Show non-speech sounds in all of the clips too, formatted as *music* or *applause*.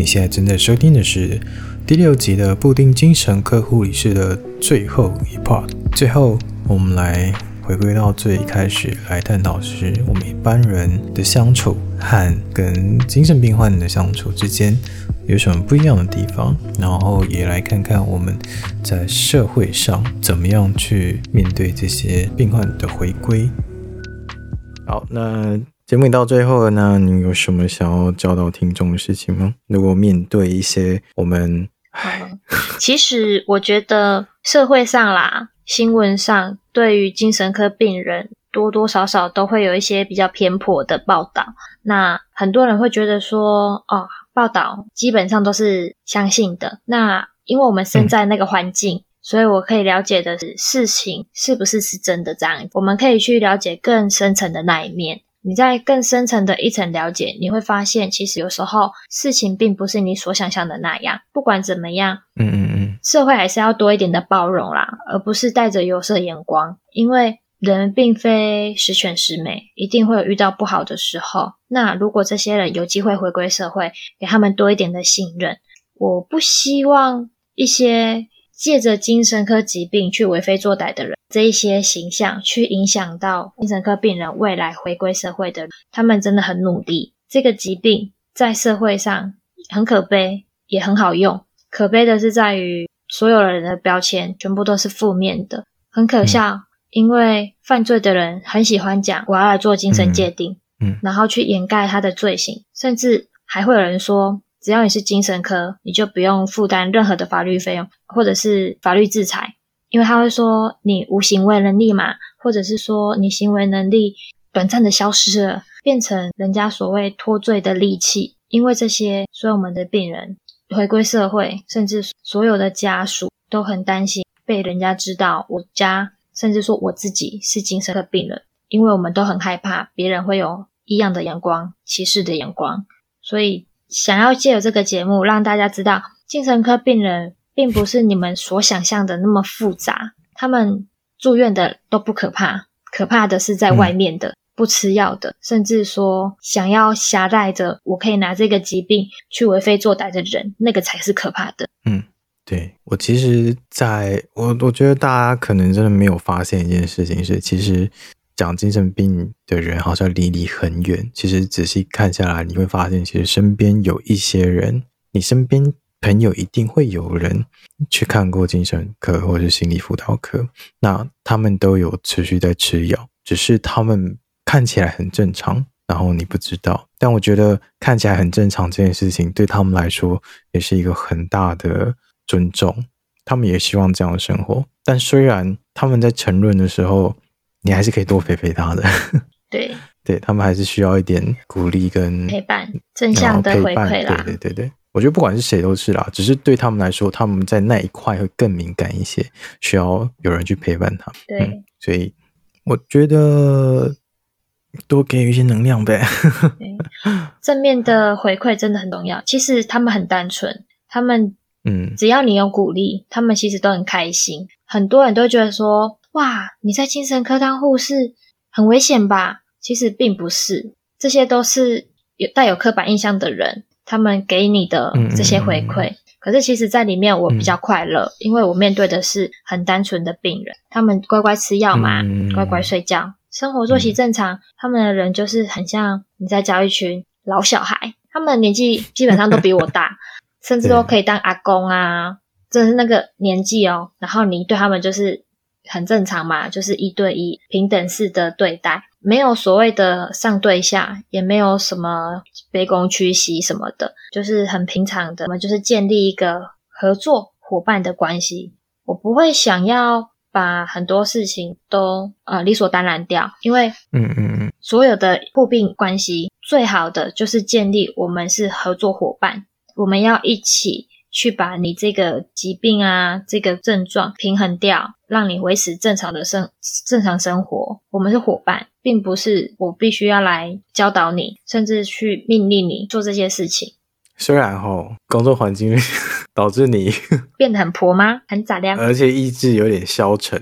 你现在正在收听的是第六集的布丁精神科护理师的最后一 part。最后，我们来回归到最开始来探讨是我们一般人的相处和跟精神病患的相处之间有什么不一样的地方，然后也来看看我们在社会上怎么样去面对这些病患的回归。好，那节目到最后了呢，你有什么想要教导听众的事情吗？如果面对一些我们，嗯，其实我觉得社会上啦，新闻上对于精神科病人多多少少都会有一些比较偏颇的报道。那很多人会觉得说，哦，报道基本上都是相信的。那因为我们身在那个环境。嗯所以我可以了解的是事情是不是是真的这样，我们可以去了解更深层的那一面。你在更深层的一层了解，你会发现其实有时候事情并不是你所想象的那样。不管怎么样，嗯嗯嗯，社会还是要多一点的包容啦，而不是带着有色眼光。因为人并非十全十美，一定会有遇到不好的时候。那如果这些人有机会回归社会，给他们多一点的信任，我不希望一些。借着精神科疾病去为非作歹的人，这一些形象去影响到精神科病人未来回归社会的人，他们真的很努力。这个疾病在社会上很可悲，也很好用。可悲的是在于所有人的标签全部都是负面的，很可笑。嗯、因为犯罪的人很喜欢讲我要来做精神界定，然后去掩盖他的罪行，甚至还会有人说。只要你是精神科，你就不用负担任何的法律费用，或者是法律制裁，因为他会说你无行为能力嘛，或者是说你行为能力短暂的消失了，变成人家所谓脱罪的利器。因为这些，所以我们的病人回归社会，甚至所有的家属都很担心被人家知道我家，甚至说我自己是精神科病人，因为我们都很害怕别人会有异样的眼光、歧视的眼光，所以。想要借由这个节目让大家知道，精神科病人并不是你们所想象的那么复杂。他们住院的都不可怕，可怕的是在外面的、不吃药的，甚至说想要挟带着我可以拿这个疾病去为非作歹的人，那个才是可怕的。嗯，对，我其实在我我觉得大家可能真的没有发现一件事情是，其实。讲精神病的人好像离你很远，其实仔细看下来，你会发现，其实身边有一些人，你身边朋友一定会有人去看过精神科或者是心理辅导科，那他们都有持续在吃药，只是他们看起来很正常，然后你不知道。但我觉得看起来很正常这件事情，对他们来说也是一个很大的尊重，他们也希望这样的生活。但虽然他们在沉沦的时候，你还是可以多陪陪他的，*laughs* 对，*laughs* 对他们还是需要一点鼓励跟陪伴，正向的回馈啦。对对对对，我觉得不管是谁都是啦，只是对他们来说，他们在那一块会更敏感一些，需要有人去陪伴他们。对、嗯，所以我觉得多给予一些能量呗。正面的回馈真的很重要。其实他们很单纯，他们嗯，只要你有鼓励，他们其实都很开心。很多人都觉得说。哇，你在精神科当护士很危险吧？其实并不是，这些都是有带有刻板印象的人，他们给你的这些回馈。嗯、可是其实，在里面我比较快乐，嗯、因为我面对的是很单纯的病人，他们乖乖吃药嘛，嗯、乖乖睡觉，生活作息正常。嗯、他们的人就是很像你在教一群老小孩，他们的年纪基本上都比我大，*laughs* 甚至都可以当阿公啊，真的是那个年纪哦。然后你对他们就是。很正常嘛，就是一对一平等式的对待，没有所谓的上对下，也没有什么卑躬屈膝什么的，就是很平常的。我们就是建立一个合作伙伴的关系。我不会想要把很多事情都呃理所当然掉，因为嗯嗯嗯，所有的互病关系最好的就是建立我们是合作伙伴，我们要一起。去把你这个疾病啊，这个症状平衡掉，让你维持正常的生正常生活。我们是伙伴，并不是我必须要来教导你，甚至去命令你做这些事情。虽然齁，工作环境 *laughs* 导致你 *laughs* 变得很婆妈，很咋亮，而且意志有点消沉。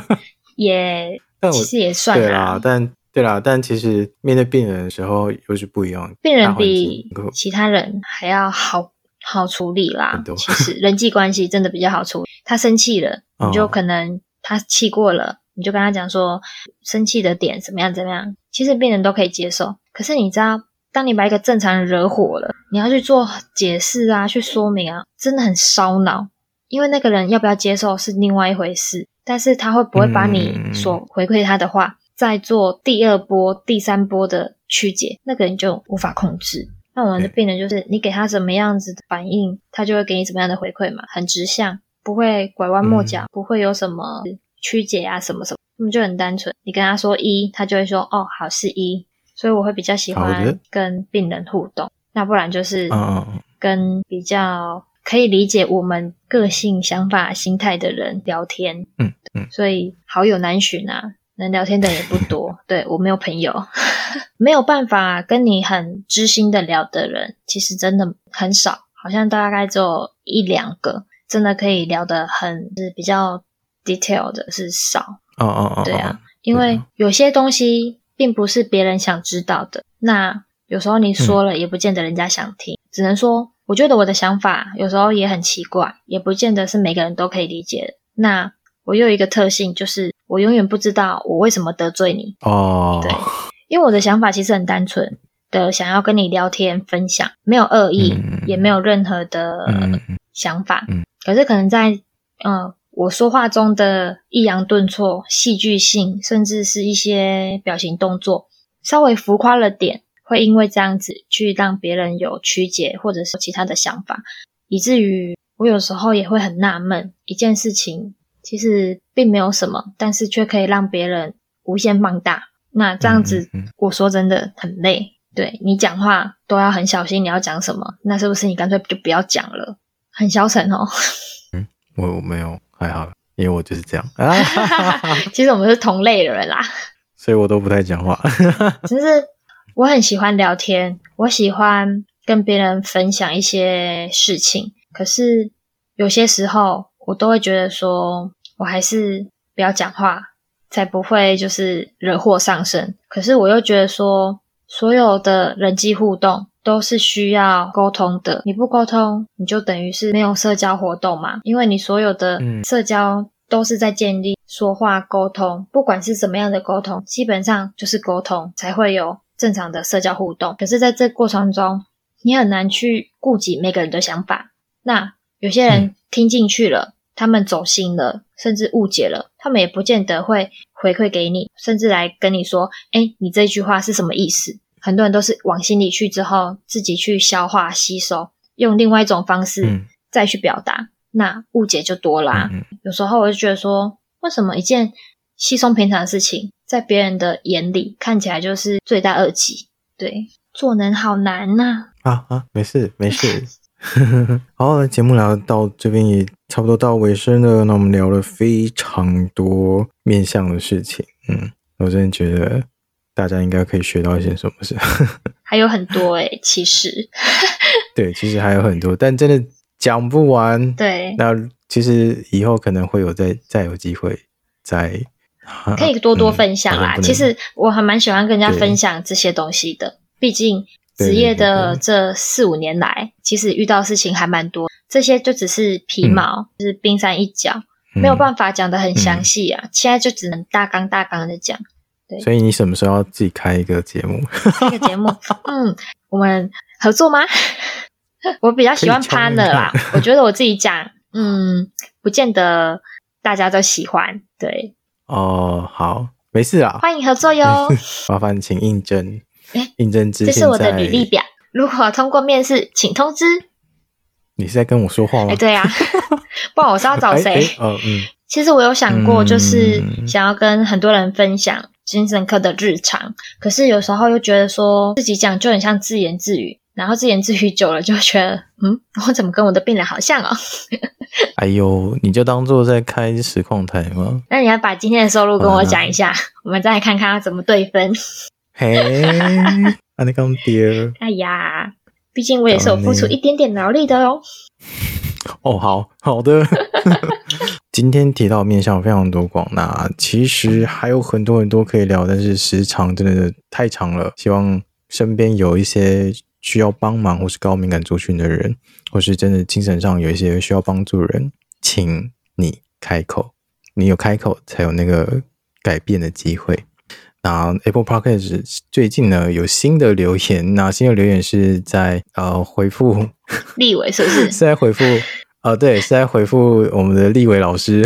*laughs* 也，但我其实也算对啦，但对啦，但其实面对病人的时候又是不一样。病人比其他人还要好好处理啦。其实人际关系真的比较好处理。他生气了，你就可能他气过了，你就跟他讲说生气的点怎么样怎么样。其实病人都可以接受。可是你知道，当你把一个正常人惹火了，你要去做解释啊，去说明啊，真的很烧脑。因为那个人要不要接受是另外一回事，但是他会不会把你所回馈他的话，嗯再做第二波、第三波的曲解，那个人就无法控制。那我们的病人就是，你给他什么样子的反应，他就会给你什么样的回馈嘛，很直向，不会拐弯抹角，嗯、不会有什么曲解啊，什么什么，他们就很单纯。你跟他说一，他就会说哦，好是一。所以我会比较喜欢跟病人互动，那不然就是跟比较可以理解我们个性、想法、心态的人聊天。嗯嗯，所以好友难寻啊。能聊天的也不多，*laughs* 对，我没有朋友，*laughs* 没有办法跟你很知心的聊的人，其实真的很少，好像大概只有一两个，真的可以聊得很是比较 detail 的是少。哦哦哦，对啊，因为有些东西并不是别人想知道的，那有时候你说了也不见得人家想听，嗯、只能说我觉得我的想法有时候也很奇怪，也不见得是每个人都可以理解的。那我又有一个特性就是。我永远不知道我为什么得罪你哦，oh. 对，因为我的想法其实很单纯的，想要跟你聊天分享，没有恶意，嗯、也没有任何的想法。嗯、可是可能在呃我说话中的抑扬顿挫、戏剧性，甚至是一些表情动作稍微浮夸了点，会因为这样子去让别人有曲解，或者是其他的想法，以至于我有时候也会很纳闷一件事情。其实并没有什么，但是却可以让别人无限放大。那这样子，我说真的很累。对，你讲话都要很小心，你要讲什么？那是不是你干脆就不要讲了？很消沉哦。*laughs* 嗯，我我没有还好，因为我就是这样。*laughs* *laughs* 其实我们是同类的人啦，所以我都不太讲话。其实我很喜欢聊天，我喜欢跟别人分享一些事情。可是有些时候。我都会觉得说，我还是不要讲话，才不会就是惹祸上身。可是我又觉得说，所有的人际互动都是需要沟通的，你不沟通，你就等于是没有社交活动嘛。因为你所有的社交都是在建立说话沟通，不管是什么样的沟通，基本上就是沟通才会有正常的社交互动。可是在这过程中，你很难去顾及每个人的想法。那有些人听进去了，他们走心了，甚至误解了，他们也不见得会回馈给你，甚至来跟你说：“哎，你这句话是什么意思？”很多人都是往心里去之后，自己去消化吸收，用另外一种方式再去表达，嗯、那误解就多啦。嗯嗯，有时候我就觉得说，为什么一件稀松平常的事情，在别人的眼里看起来就是罪大恶极？对，做人好难呐、啊！啊啊，没事没事。*laughs* *laughs* 好，节目聊到这边也差不多到尾声了。那我们聊了非常多面向的事情，嗯，我真的觉得大家应该可以学到一些什么事。*laughs* 还有很多哎、欸，其实，*laughs* 对，其实还有很多，但真的讲不完。对，那其实以后可能会有再再有机会再 *laughs* 可以多多分享啦。嗯、其实我还蛮喜欢跟人家分享这些东西的，毕竟。职业的这四五年来，其实遇到事情还蛮多，这些就只是皮毛，嗯、就是冰山一角，没有办法讲的很详细啊。嗯、现在就只能大纲大纲的讲。对，所以你什么时候要自己开一个节目？开个节目，*laughs* 嗯，我们合作吗？*laughs* 我比较喜欢 partner 啦，我觉得我自己讲，嗯，不见得大家都喜欢。对，哦，好，没事啊，欢迎合作哟，*laughs* 麻烦请应征。哎，应征这是我的履历表。如果通过面试，请通知。你是在跟我说话吗？哎，对呀、啊，不然我是要找谁？哦，嗯。其实我有想过，就是想要跟很多人分享精神科的日常，嗯、可是有时候又觉得说自己讲就很像自言自语，然后自言自语久了，就觉得 *laughs* 嗯，我怎么跟我的病人好像哦？*laughs* 哎呦，你就当做在开实况台吗？那你要把今天的收入跟我讲一下，啊、我们再来看看要怎么对分。嘿，阿你讲爹！哎呀，毕竟我也是有付出一点点劳力的哦。*laughs* 哦，好好的，今天提到面向非常多广，那其实还有很多很多可以聊，但是时长真的太长了。希望身边有一些需要帮忙或是高敏感族群的人，或是真的精神上有一些需要帮助的人，请你开口，你有开口才有那个改变的机会。那 Apple Podcast 最近呢有新的留言，那新的留言是在呃回复立伟是不是？*laughs* 是在回复啊、对，是在回复我们的立伟老师。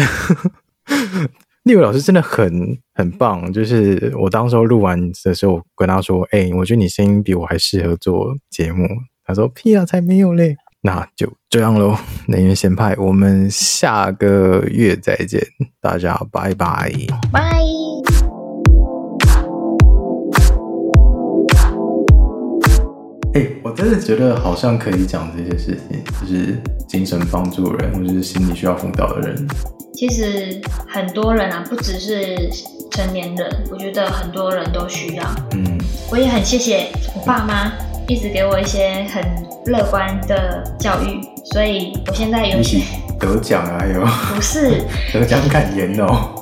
*laughs* 立伟老师真的很很棒，就是我当时候录完的时候，我跟他说：“哎、我觉得你声音比我还适合做节目。”他说：“屁啊，才没有嘞！”那就这样喽，能源先派，我们下个月再见，大家拜拜，拜。欸、我真的觉得好像可以讲这些事情，就是精神帮助人，或者是心理需要辅导的人。其实很多人啊，不只是成年人，我觉得很多人都需要。嗯，我也很谢谢我爸妈一直给我一些很乐观的教育，所以我现在有些得奖啊，有？*laughs* 不是，*laughs* 得奖感言哦。